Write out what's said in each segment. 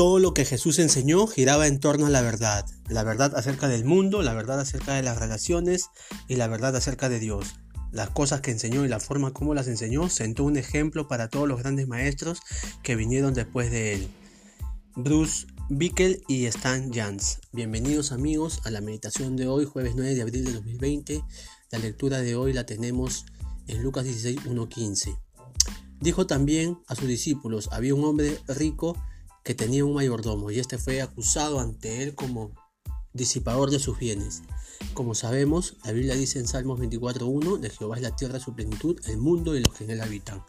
Todo lo que Jesús enseñó giraba en torno a la verdad. La verdad acerca del mundo, la verdad acerca de las relaciones y la verdad acerca de Dios. Las cosas que enseñó y la forma como las enseñó sentó un ejemplo para todos los grandes maestros que vinieron después de él. Bruce Bickel y Stan Jans. Bienvenidos amigos a la meditación de hoy, jueves 9 de abril de 2020. La lectura de hoy la tenemos en Lucas 16, 1.15. Dijo también a sus discípulos, había un hombre rico que tenía un mayordomo y este fue acusado ante él como disipador de sus bienes. Como sabemos, la Biblia dice en Salmos 24.1, de Jehová es la tierra su plenitud, el mundo y los que en él habitan.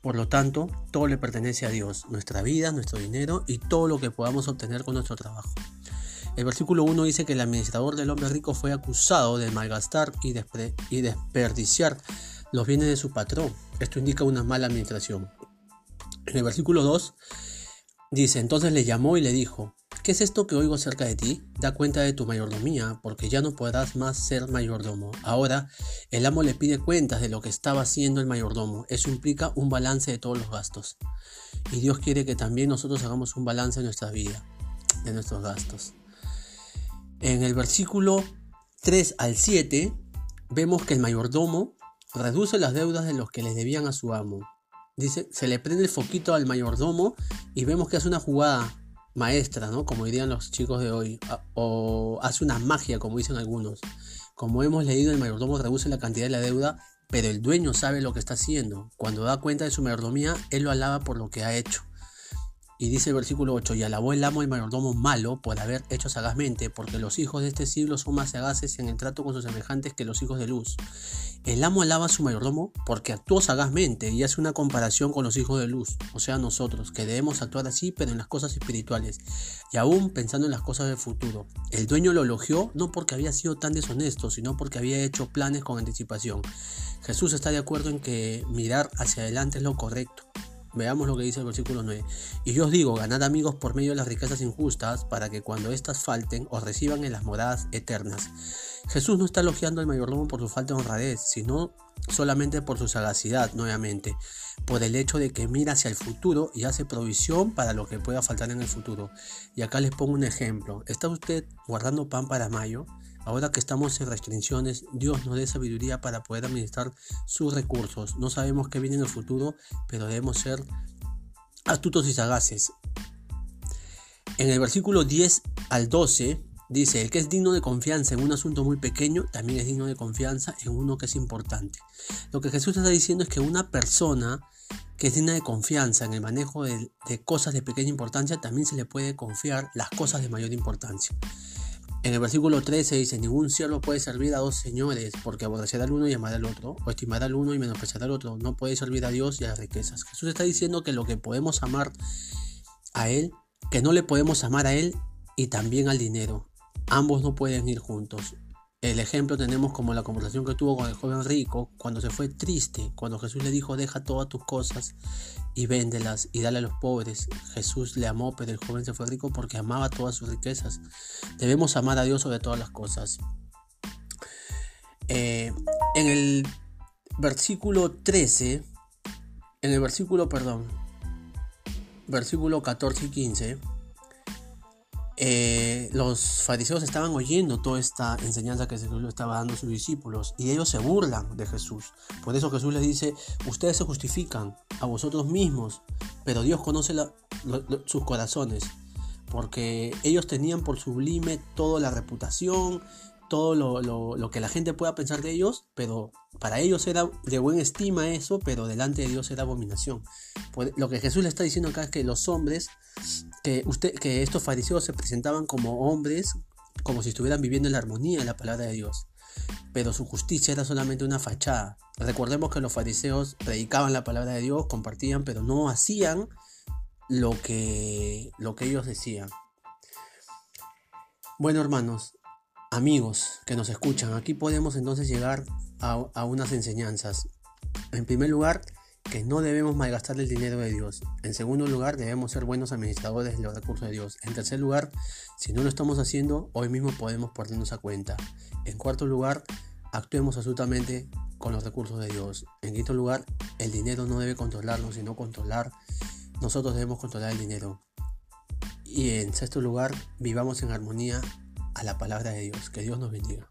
Por lo tanto, todo le pertenece a Dios, nuestra vida, nuestro dinero y todo lo que podamos obtener con nuestro trabajo. El versículo 1 dice que el administrador del hombre rico fue acusado de malgastar y, desperdiciar los bienes de su patrón. Esto indica una mala administración. En el versículo 2 dice, entonces le llamó y le dijo, ¿qué es esto que oigo cerca de ti? Da cuenta de tu mayordomía, porque ya no podrás más ser mayordomo. Ahora el amo le pide cuentas de lo que estaba haciendo el mayordomo. Eso implica un balance de todos los gastos. Y Dios quiere que también nosotros hagamos un balance de nuestra vida, de nuestros gastos. En el versículo 3 al 7 vemos que el mayordomo reduce las deudas de los que le debían a su amo. Dice, se le prende el foquito al mayordomo y vemos que hace una jugada maestra, ¿no? Como dirían los chicos de hoy, o hace una magia, como dicen algunos. Como hemos leído, el mayordomo reduce la cantidad de la deuda, pero el dueño sabe lo que está haciendo. Cuando da cuenta de su mayordomía, él lo alaba por lo que ha hecho. Y dice el versículo 8, y alabó el amo el mayordomo malo por haber hecho sagazmente, porque los hijos de este siglo son más sagaces en el trato con sus semejantes que los hijos de luz. El amo alaba a su mayordomo porque actuó sagazmente y hace una comparación con los hijos de luz, o sea nosotros, que debemos actuar así pero en las cosas espirituales, y aún pensando en las cosas del futuro. El dueño lo elogió no porque había sido tan deshonesto, sino porque había hecho planes con anticipación. Jesús está de acuerdo en que mirar hacia adelante es lo correcto. Veamos lo que dice el versículo 9. Y yo os digo, ganad amigos por medio de las riquezas injustas, para que cuando éstas falten os reciban en las moradas eternas. Jesús no está elogiando al mayordomo por su falta de honradez, sino solamente por su sagacidad, nuevamente, por el hecho de que mira hacia el futuro y hace provisión para lo que pueda faltar en el futuro. Y acá les pongo un ejemplo. ¿Está usted guardando pan para mayo? Ahora que estamos en restricciones, Dios nos dé sabiduría para poder administrar sus recursos. No sabemos qué viene en el futuro, pero debemos ser astutos y sagaces. En el versículo 10 al 12 dice, el que es digno de confianza en un asunto muy pequeño, también es digno de confianza en uno que es importante. Lo que Jesús está diciendo es que una persona que es digna de confianza en el manejo de, cosas de pequeña importancia, también se le puede confiar las cosas de mayor importancia. En el versículo 13 dice, ningún siervo puede servir a dos señores, porque aborrecerá al uno y amará al otro, o estimará al uno y menospreciará al otro. No puede servir a Dios y a las riquezas. Jesús está diciendo que lo que podemos amar a Él, que no le podemos amar a Él y también al dinero. Ambos no pueden ir juntos. El ejemplo tenemos como la conversación que tuvo con el joven rico cuando se fue triste, cuando Jesús le dijo deja todas tus cosas y véndelas y dale a los pobres. Jesús le amó, pero el joven se fue rico porque amaba todas sus riquezas. Debemos amar a Dios sobre todas las cosas. Eh, en el versículo 13, en el versículo, perdón, versículo 14 y 15, eh, los fariseos estaban oyendo toda esta enseñanza que Jesús estaba dando a sus discípulos y ellos se burlan de Jesús. Por eso Jesús les dice, ustedes se justifican a vosotros mismos, pero Dios conoce sus corazones, porque ellos tenían por sublime toda la reputación, todo lo, que la gente pueda pensar de ellos, pero para ellos era de buena estima eso, pero delante de Dios era abominación. lo que Jesús le está diciendo acá es que los hombres, que, usted, que estos fariseos se presentaban como hombres, como si estuvieran viviendo en la armonía de la palabra de Dios, pero su justicia era solamente una fachada. Recordemos que los fariseos predicaban la palabra de Dios, compartían, pero no hacían lo que, lo que ellos decían. Bueno hermanos, amigos que nos escuchan, aquí podemos entonces llegar a, unas enseñanzas. En primer lugar, que no debemos malgastar el dinero de Dios. En segundo lugar, debemos ser buenos administradores de los recursos de Dios. En tercer lugar, si no lo estamos haciendo, hoy mismo podemos ponernos a cuenta. En cuarto lugar, actuemos absolutamente con los recursos de Dios. En quinto lugar, el dinero no debe controlarnos, sino controlar. Nosotros debemos controlar el dinero. Y en sexto lugar, vivamos en armonía a la palabra de Dios. Que Dios nos bendiga.